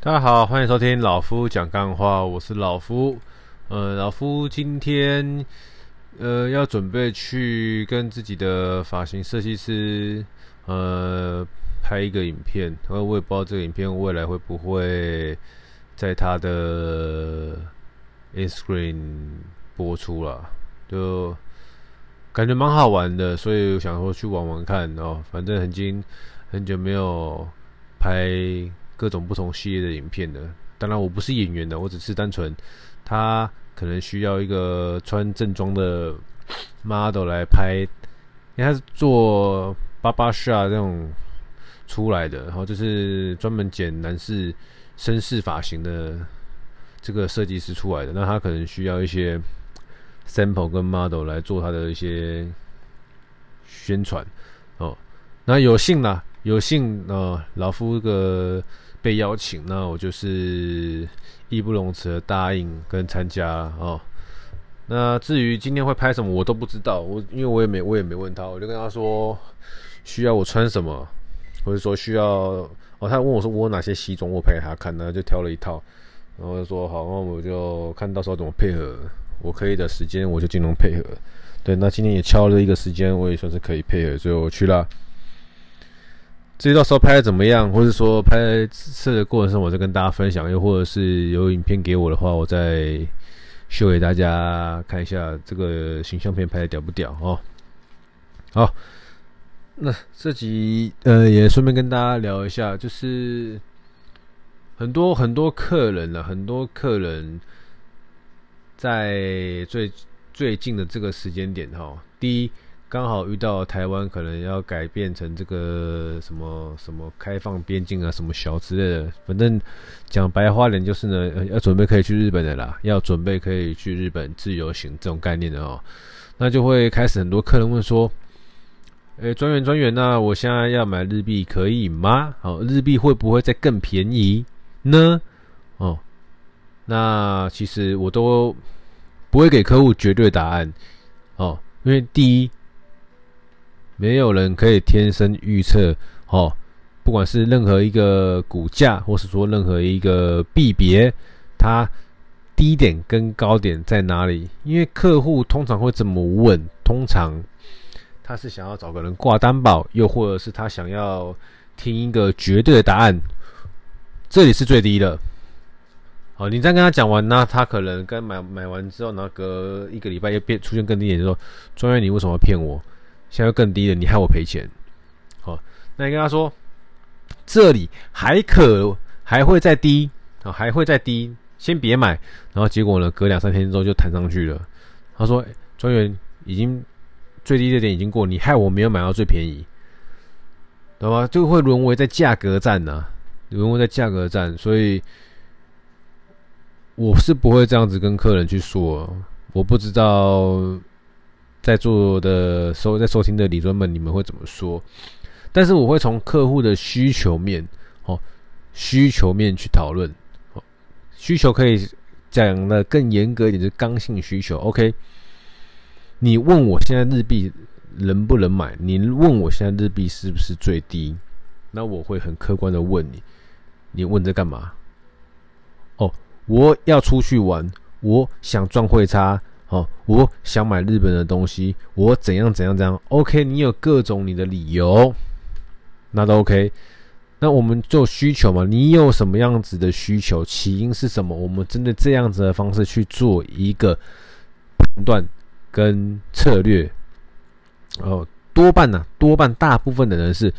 大家好，欢迎收听老夫讲干话，我是老夫。呃，老夫今天呃要准备去跟自己的发型设计师呃拍一个影片，呃，我也不知道这个影片未来会不会在他的 Instagram 播出了，就感觉蛮好玩的，所以想说去玩玩看哦。反正已经很久没有拍。各种不同系列的影片的，当然我不是演员的，我只是单纯他可能需要一个穿正装的 model 来拍，因为他是做巴巴 shop 这种出来的，然后就是专门剪男士绅士发型的这个设计师出来的，那他可能需要一些 sample 跟 model 来做他的一些宣传哦，那有幸啦，有幸呃，老夫这个。被邀请，那我就是义不容辞的答应跟参加哦。那至于今天会拍什么，我都不知道。我因为我也没我也没问他，我就跟他说需要我穿什么，或者说需要哦。他问我说我有哪些西装，我陪他看，那就挑了一套，然后就说好，那我就看到时候怎么配合，我可以的时间我就尽量配合。对，那今天也敲了一个时间，我也算是可以配合，所以我去了。至于到时候拍的怎么样，或者说拍摄的过程中，我再跟大家分享；又或者是有影片给我的话，我再秀给大家看一下这个形象片拍的屌不屌哦。好，那这集呃也顺便跟大家聊一下，就是很多很多客人啊，很多客人在最最近的这个时间点哈，第一。刚好遇到台湾可能要改变成这个什么什么开放边境啊，什么小之类的，反正讲白话点就是呢，要准备可以去日本的啦，要准备可以去日本自由行这种概念的哦，那就会开始很多客人问说，诶，专员专员，那我现在要买日币可以吗？好，日币会不会再更便宜呢？哦，那其实我都不会给客户绝对答案哦，因为第一。没有人可以天生预测哦，不管是任何一个股价，或是说任何一个币别，它低点跟高点在哪里？因为客户通常会这么问，通常他是想要找个人挂担保，又或者是他想要听一个绝对的答案，这里是最低的。好，你再跟他讲完，那他可能跟买买完之后，然后隔一个礼拜又变出现更低点，就说：“专员，你为什么要骗我？”现在更低了，你害我赔钱。好，那你跟他说，这里还可还会再低啊，还会再低，先别买。然后结果呢，隔两三天之后就弹上去了。他说，专员已经最低的点已经过，你害我没有买到最便宜，懂吗？就会沦为在价格战呢，沦为在价格战。所以我是不会这样子跟客人去说，我不知道。在座的收在收听的理专们，你们会怎么说？但是我会从客户的需求面，哦，需求面去讨论。哦，需求可以讲的更严格一点，就是刚性需求。OK，你问我现在日币能不能买？你问我现在日币是不是最低？那我会很客观的问你，你问这干嘛？哦，我要出去玩，我想赚汇差。哦，我想买日本的东西，我怎样怎样怎样？OK，你有各种你的理由，那都 OK。那我们做需求嘛，你有什么样子的需求？起因是什么？我们针对这样子的方式去做一个判断跟策略。哦，多半呢、啊，多半大部分的人是，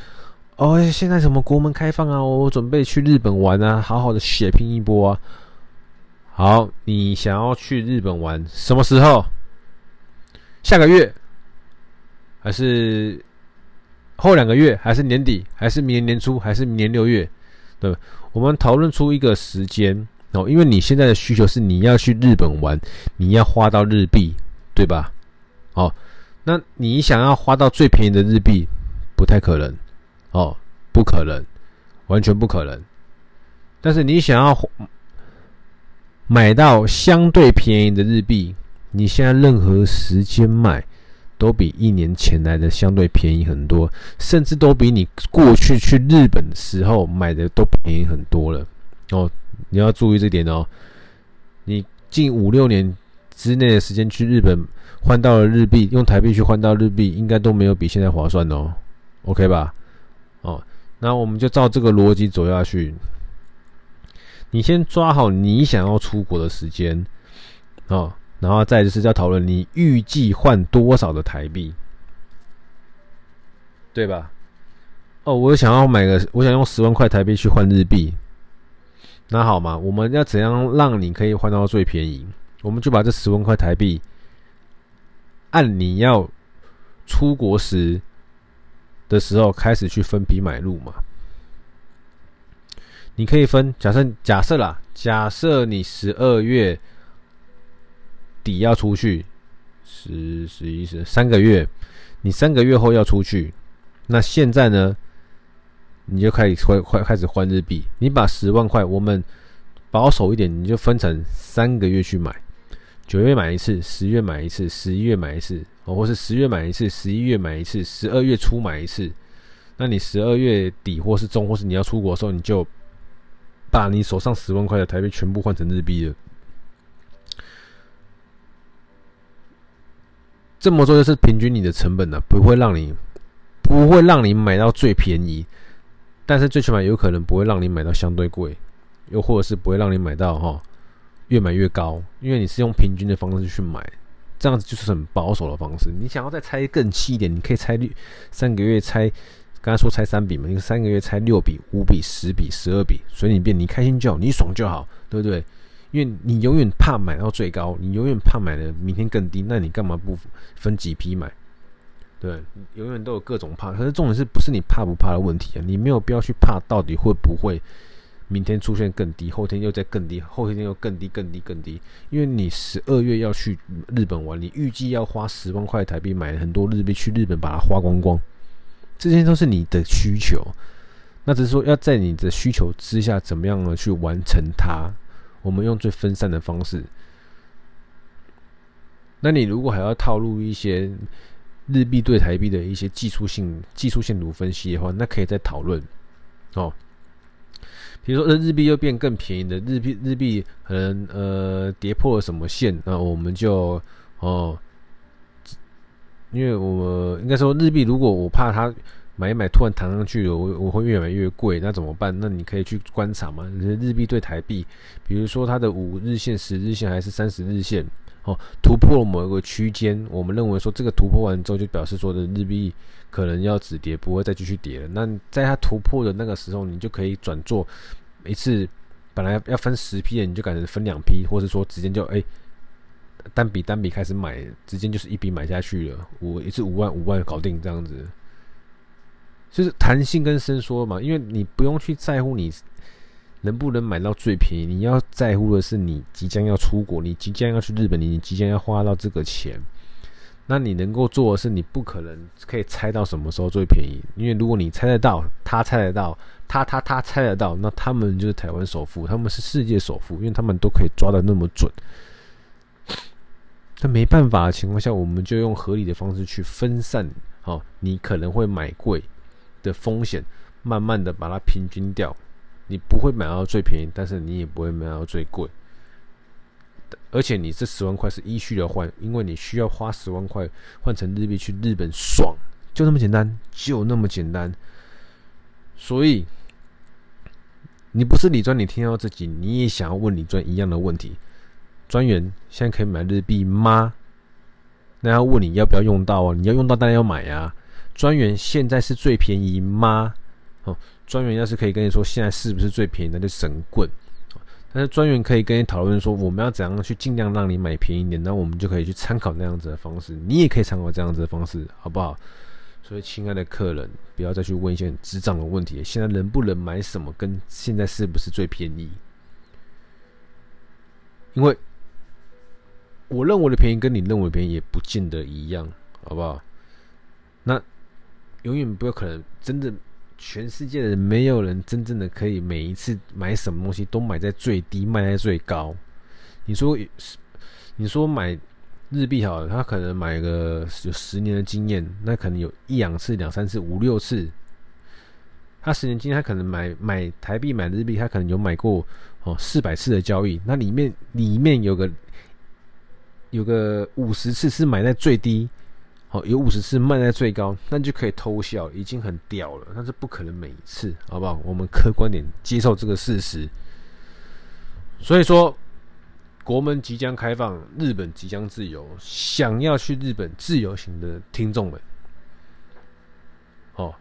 哦，现在什么国门开放啊，我准备去日本玩啊，好好的血拼一波啊。好，你想要去日本玩，什么时候？下个月，还是后两个月，还是年底，还是明年年初，还是明年六月？对，我们讨论出一个时间哦，因为你现在的需求是你要去日本玩，你要花到日币，对吧？哦，那你想要花到最便宜的日币，不太可能哦，不可能，完全不可能。但是你想要。买到相对便宜的日币，你现在任何时间买，都比一年前来的相对便宜很多，甚至都比你过去去日本的时候买的都便宜很多了。哦，你要注意这点哦。你近五六年之内的时间去日本换到了日币，用台币去换到日币，应该都没有比现在划算哦。OK 吧？哦，那我们就照这个逻辑走下去。你先抓好你想要出国的时间，哦，然后再就是要讨论你预计换多少的台币，对吧？哦，我想要买个，我想用十万块台币去换日币，那好嘛，我们要怎样让你可以换到最便宜？我们就把这十万块台币按你要出国时的时候开始去分批买入嘛。你可以分，假设假设啦，假设你十二月底要出去，十、十一、十三个月，你三个月后要出去，那现在呢，你就开始换换开始换日币。你把十万块，我们保守一点，你就分成三个月去买，九月买一次，十月买一次，十一月买一次，哦，或是十月买一次，十一月买一次，十二月初买一次。那你十二月底或是中，或是你要出国的时候，你就。把你手上十万块的台币全部换成日币了，这么做就是平均你的成本了、不会让你不会让你买到最便宜，但是最起码有可能不会让你买到相对贵，又或者是不会让你买到哈越买越高，因为你是用平均的方式去买，这样子就是很保守的方式。你想要再猜更细一点，你可以猜三个月猜。刚才说拆三笔嘛，你三个月拆六笔、五笔、十笔、十二笔，随你便，你开心就好，你爽就好，对不对？因为你永远怕买到最高，你永远怕买的明天更低，那你干嘛不分几批买？对，永远都有各种怕，可是重点是不是你怕不怕的问题啊？你没有必要去怕到底会不会明天出现更低，后天又再更低，后天又更低、更低、更低，因为你十二月要去日本玩，你预计要花十万块台币买很多日币去日本把它花光光。这些都是你的需求，那只是说要在你的需求之下，怎么样呢去完成它？我们用最分散的方式。那你如果还要套入一些日币对台币的一些技术性、技术线图分析的话，那可以再讨论哦。比如说，日币又变更便宜的日币，日币可能呃跌破了什么线，那我们就哦。因为我应该说日币，如果我怕它买一买突然弹上去，我我会越买越贵，那怎么办？那你可以去观察嘛，日币对台币，比如说它的五日线、十日线还是三十日线，哦，突破了某一个区间，我们认为说这个突破完之后，就表示说的日币可能要止跌，不会再继续跌了。那在它突破的那个时候，你就可以转做一次，本来要分十批的，你就改成分两批，或者说直接就哎。单笔单笔开始买，直接就是一笔买下去了，五一次五万五万搞定这样子，就是弹性跟伸缩嘛，因为你不用去在乎你能不能买到最便宜，你要在乎的是你即将要出国，你即将要去日本，你即将要花到这个钱，那你能够做的是，你不可能可以猜到什么时候最便宜，因为如果你猜得到，他猜得到，他他他猜得到，那他们就是台湾首富，他们是世界首富，因为他们都可以抓得那么准。在没办法的情况下，我们就用合理的方式去分散，好，你可能会买贵的风险，慢慢的把它平均掉。你不会买到最便宜，但是你也不会买到最贵。而且你这十万块是依序的换，因为你需要花十万块换成日币去日本爽，就那么简单，就那么简单。所以你不是李专，你听到这集，你也想要问李专一样的问题。专员现在可以买日币吗？那要问你要不要用到啊？你要用到当然要买啊。专员现在是最便宜吗？哦，专员要是可以跟你说现在是不是最便宜，那就神棍。但是专员可以跟你讨论说我们要怎样去尽量让你买便宜点，那我们就可以去参考那样子的方式。你也可以参考这样子的方式，好不好？所以，亲爱的客人，不要再去问一些很智障的问题。现在能不能买什么，跟现在是不是最便宜？因为。我认为的便宜跟你认为便宜也不见得一样，好不好？那永远不可能，真的，全世界的人没有人真正的可以每一次买什么东西都买在最低，卖在最高。你说，你说买日币好了，他可能买个有十年的经验，那可能有一两次、两三次、五六次，他十年经验，他可能买买台币买日币，他可能有买过哦四百次的交易，那里面里面有个有个五十次是买在最低，哦有五十次卖在最高，那就可以偷笑，已经很屌了。但是不可能每一次，好不好？我们客观点接受这个事实。所以说。国门即将开放，日本即将自由。想要去日本自由行的听众们，哦，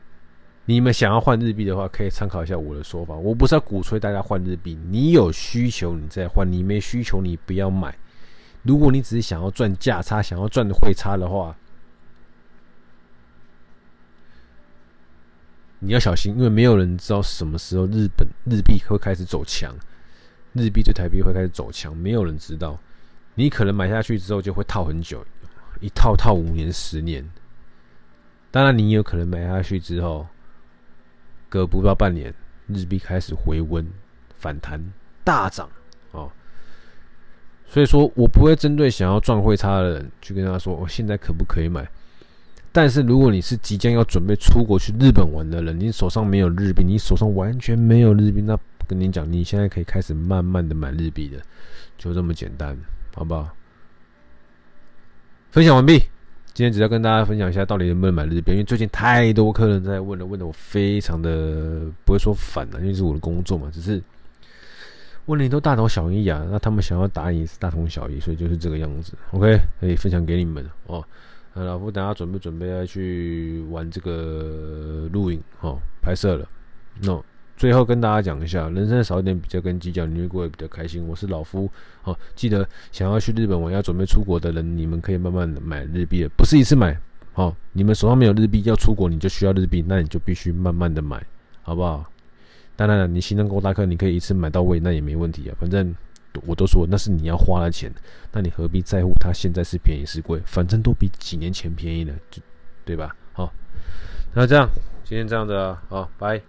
你们想要换日币的话，可以参考一下我的说法。我不是要鼓吹大家换日币，你有需求你再换，你没需求你不要买。如果你只是想要赚价差，想要赚汇差的话，你要小心，因为没有人知道什么时候日本日币会开始走强。日币对台币会开始走强，没有人知道。你可能买下去之后就会套很久，一套套五年、十年。当然，你有可能买下去之后，隔不到半年，日币开始回温、反弹、大涨哦。所以说我不会针对想要赚汇差的人去跟他说，我现在可不可以买？但是如果你是即将要准备出国去日本玩的人，你手上没有日币，你手上完全没有日币，那。跟你讲，你现在可以开始慢慢的买日币的，就这么简单，好不好？分享完毕，今天只要跟大家分享一下，到底能不能买日币？因为最近太多客人在问了，问的我非常的不会说烦了，因为是我的工作嘛，只是问题都大同小异啊。那他们想要答案也是大同小异，所以就是这个样子。OK，可以分享给你们哦。那老夫等下准备准备要去玩这个录影哦，拍摄了，no。最后跟大家讲一下，人生少一点比较跟计较，你会过得比较开心。我是老夫，好，记得想要去日本玩，要准备出国的人，你们可以慢慢的买日币，不是一次买。哦，你们手上没有日币要出国，你就需要日币，那你就必须慢慢的买，好不好？当然了，你心脏够大颗，你可以一次买到位，那也没问题啊。反正我都说那是你要花的钱，那你何必在乎它现在是便宜是贵？反正都比几年前便宜了，就对吧？好，那这样今天这样子啊，好，拜。